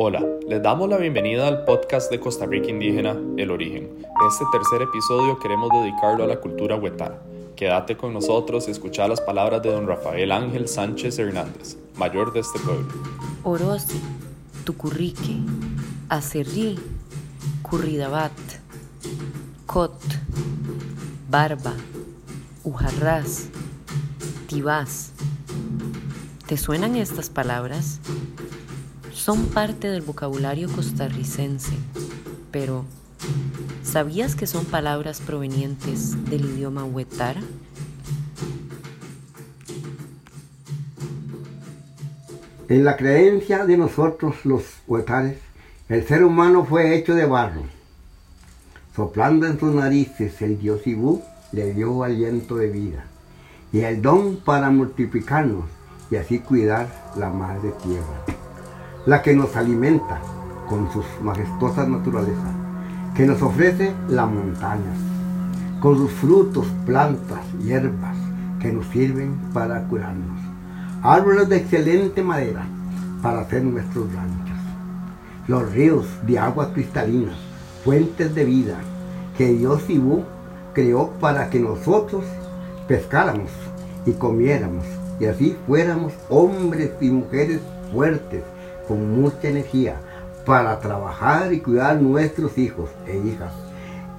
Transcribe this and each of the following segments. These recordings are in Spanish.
Hola, les damos la bienvenida al podcast de Costa Rica Indígena, El Origen. Este tercer episodio queremos dedicarlo a la cultura huetara. Quédate con nosotros y escucha las palabras de don Rafael Ángel Sánchez Hernández, mayor de este pueblo. Orosi, Tucurrique, Acerrí, Curridabat, Cot, Barba, Ujarrás, Tibás. ¿Te suenan estas palabras? Son parte del vocabulario costarricense, pero ¿sabías que son palabras provenientes del idioma huetara? En la creencia de nosotros los huetares, el ser humano fue hecho de barro. Soplando en sus narices el dios Ibú le dio aliento de vida y el don para multiplicarnos y así cuidar la madre tierra la que nos alimenta con sus majestuosas naturalezas, que nos ofrece las montañas, con sus frutos, plantas, hierbas, que nos sirven para curarnos, árboles de excelente madera para hacer nuestros ranchos, los ríos de agua cristalina, fuentes de vida, que Dios Ibú creó para que nosotros pescáramos y comiéramos, y así fuéramos hombres y mujeres fuertes, con mucha energía para trabajar y cuidar nuestros hijos e hijas,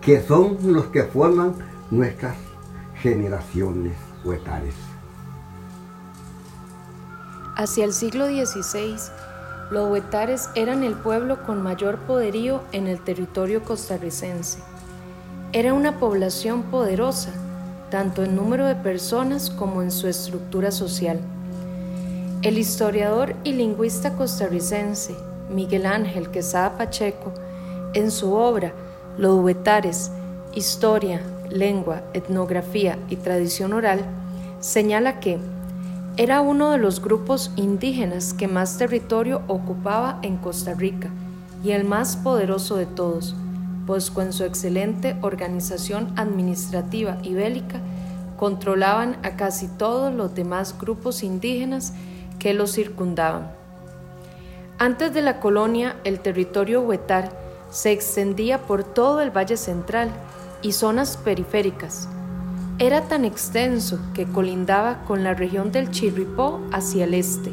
que son los que forman nuestras generaciones huetares. Hacia el siglo XVI, los huetares eran el pueblo con mayor poderío en el territorio costarricense. Era una población poderosa, tanto en número de personas como en su estructura social. El historiador y lingüista costarricense Miguel Ángel Quesada Pacheco, en su obra Los Huetares, Historia, Lengua, Etnografía y Tradición Oral, señala que era uno de los grupos indígenas que más territorio ocupaba en Costa Rica y el más poderoso de todos, pues con su excelente organización administrativa y bélica controlaban a casi todos los demás grupos indígenas que los circundaban. Antes de la colonia, el territorio huetar se extendía por todo el Valle Central y zonas periféricas. Era tan extenso que colindaba con la región del Chirripó hacia el este,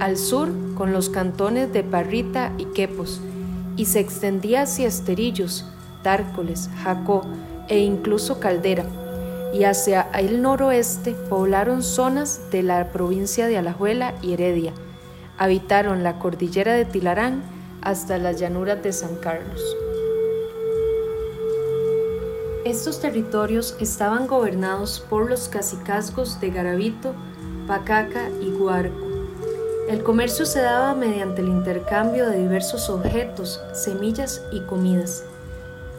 al sur con los cantones de Parrita y Quepos, y se extendía hacia Esterillos, Tárcoles, Jacó e incluso Caldera y hacia el noroeste poblaron zonas de la provincia de Alajuela y Heredia. Habitaron la cordillera de Tilarán hasta las llanuras de San Carlos. Estos territorios estaban gobernados por los cacicazgos de Garavito, Pacaca y Guarco. El comercio se daba mediante el intercambio de diversos objetos, semillas y comidas.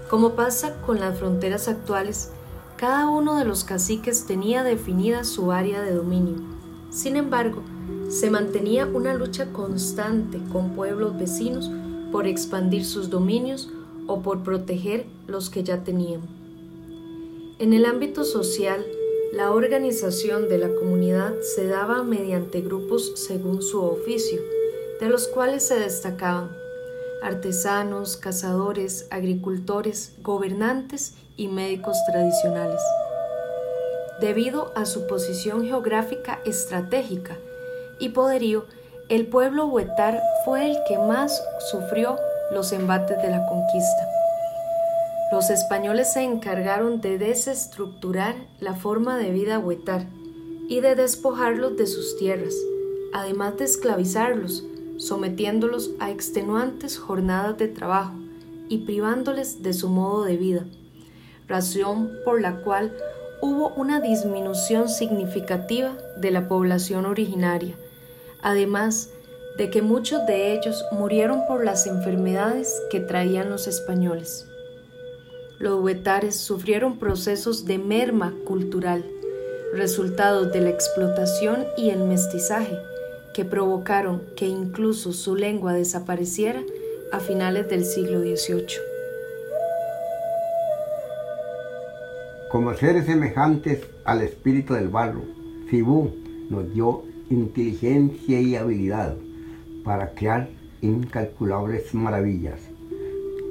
Como pasa con las fronteras actuales, cada uno de los caciques tenía definida su área de dominio. Sin embargo, se mantenía una lucha constante con pueblos vecinos por expandir sus dominios o por proteger los que ya tenían. En el ámbito social, la organización de la comunidad se daba mediante grupos según su oficio, de los cuales se destacaban artesanos, cazadores, agricultores, gobernantes y médicos tradicionales. Debido a su posición geográfica estratégica y poderío, el pueblo huetar fue el que más sufrió los embates de la conquista. Los españoles se encargaron de desestructurar la forma de vida huetar y de despojarlos de sus tierras, además de esclavizarlos, sometiéndolos a extenuantes jornadas de trabajo y privándoles de su modo de vida razón por la cual hubo una disminución significativa de la población originaria, además de que muchos de ellos murieron por las enfermedades que traían los españoles. Los huetares sufrieron procesos de merma cultural, resultados de la explotación y el mestizaje, que provocaron que incluso su lengua desapareciera a finales del siglo XVIII. como seres semejantes al espíritu del barro. Cibú nos dio inteligencia y habilidad para crear incalculables maravillas,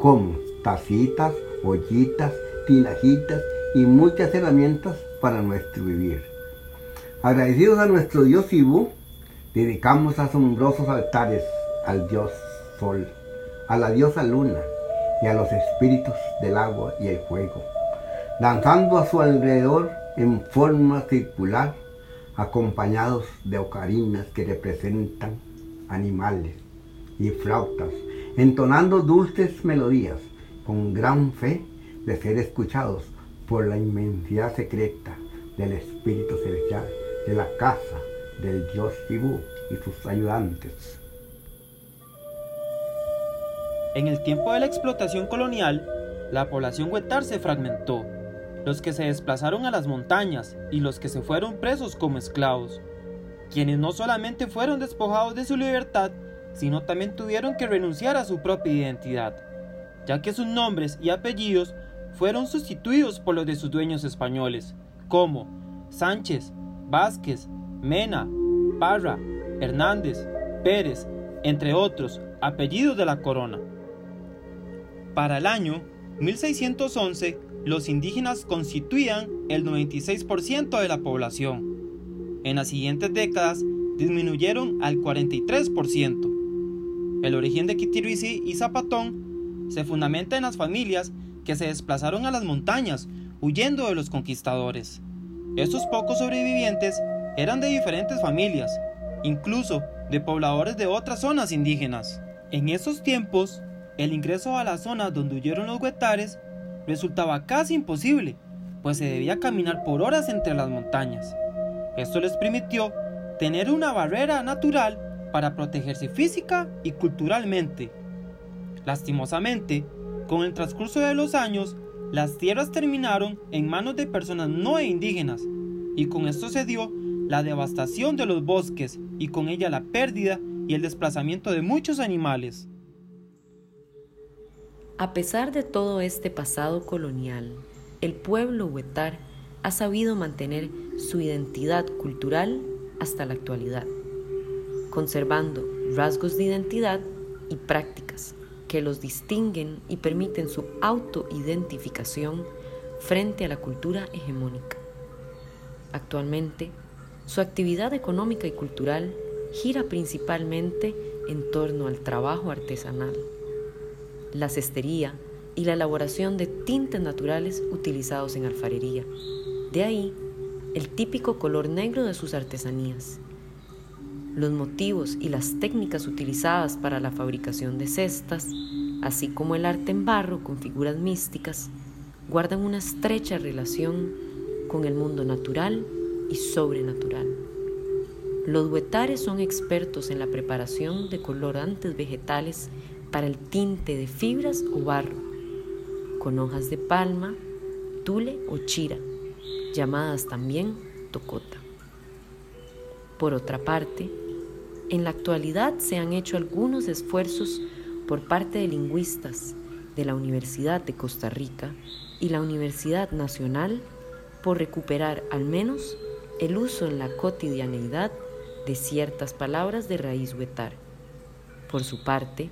como tacitas, ollitas, tinajitas y muchas herramientas para nuestro vivir. Agradecidos a nuestro Dios Ibu, dedicamos asombrosos altares al Dios Sol, a la diosa Luna y a los espíritus del agua y el fuego, danzando a su alrededor en forma circular, acompañados de ocarinas que representan animales y flautas, entonando dulces melodías con gran fe de ser escuchados por la inmensidad secreta del Espíritu Celestial de la casa del Dios Tibú y sus ayudantes. En el tiempo de la explotación colonial, la población huetar se fragmentó, los que se desplazaron a las montañas y los que se fueron presos como esclavos, quienes no solamente fueron despojados de su libertad, sino también tuvieron que renunciar a su propia identidad, ya que sus nombres y apellidos fueron sustituidos por los de sus dueños españoles, como Sánchez, Vázquez, Mena, Parra, Hernández, Pérez, entre otros apellidos de la corona. Para el año 1611, los indígenas constituían el 96% de la población. En las siguientes décadas disminuyeron al 43%. El origen de Quitiruisi y Zapatón se fundamenta en las familias que se desplazaron a las montañas huyendo de los conquistadores. Estos pocos sobrevivientes eran de diferentes familias, incluso de pobladores de otras zonas indígenas. En esos tiempos, el ingreso a la zona donde huyeron los huetares resultaba casi imposible, pues se debía caminar por horas entre las montañas. Esto les permitió tener una barrera natural para protegerse física y culturalmente. Lastimosamente, con el transcurso de los años, las tierras terminaron en manos de personas no indígenas, y con esto se dio la devastación de los bosques y con ella la pérdida y el desplazamiento de muchos animales. A pesar de todo este pasado colonial, el pueblo huetar ha sabido mantener su identidad cultural hasta la actualidad, conservando rasgos de identidad y prácticas que los distinguen y permiten su autoidentificación frente a la cultura hegemónica. Actualmente, su actividad económica y cultural gira principalmente en torno al trabajo artesanal, la cestería y la elaboración de tintes naturales utilizados en alfarería. De ahí el típico color negro de sus artesanías, los motivos y las técnicas utilizadas para la fabricación de cestas, así como el arte en barro con figuras místicas, guardan una estrecha relación con el mundo natural y sobrenatural. Los huetares son expertos en la preparación de colorantes vegetales para el tinte de fibras o barro, con hojas de palma, tule o chira, llamadas también tocota. Por otra parte, en la actualidad se han hecho algunos esfuerzos por parte de lingüistas de la Universidad de Costa Rica y la Universidad Nacional por recuperar al menos el uso en la cotidianeidad de ciertas palabras de raíz huetar. Por su parte,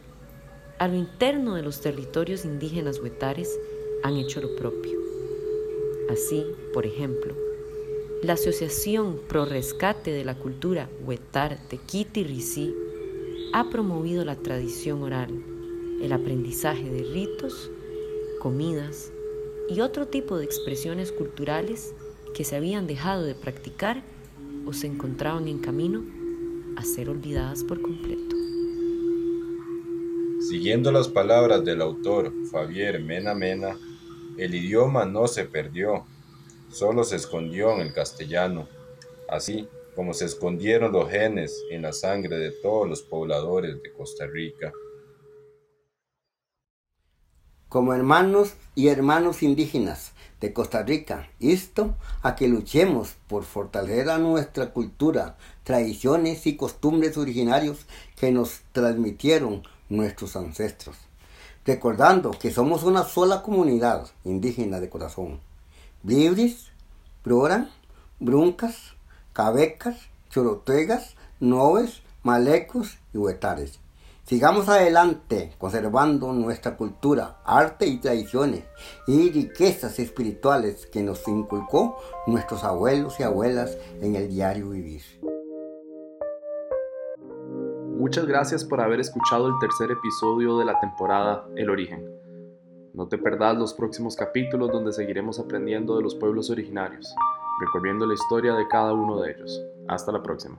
a lo interno de los territorios indígenas huetares han hecho lo propio. Así, por ejemplo, la Asociación Pro Rescate de la Cultura Huetar Tequiti Ricí ha promovido la tradición oral, el aprendizaje de ritos, comidas y otro tipo de expresiones culturales que se habían dejado de practicar o se encontraban en camino a ser olvidadas por completo. Siguiendo las palabras del autor Fabier Mena Mena, el idioma no se perdió, solo se escondió en el castellano, así como se escondieron los genes en la sangre de todos los pobladores de Costa Rica. Como hermanos y hermanos indígenas de Costa Rica, esto a que luchemos por fortalecer a nuestra cultura, tradiciones y costumbres originarios que nos transmitieron nuestros ancestros, recordando que somos una sola comunidad indígena de corazón. Libres, Proran, Bruncas, Cabecas, Chorotegas, Noves, Malecos y Huetares. Sigamos adelante conservando nuestra cultura, arte y tradiciones y riquezas espirituales que nos inculcó nuestros abuelos y abuelas en el diario vivir. Muchas gracias por haber escuchado el tercer episodio de la temporada El origen. No te perdás los próximos capítulos donde seguiremos aprendiendo de los pueblos originarios, recorriendo la historia de cada uno de ellos. Hasta la próxima.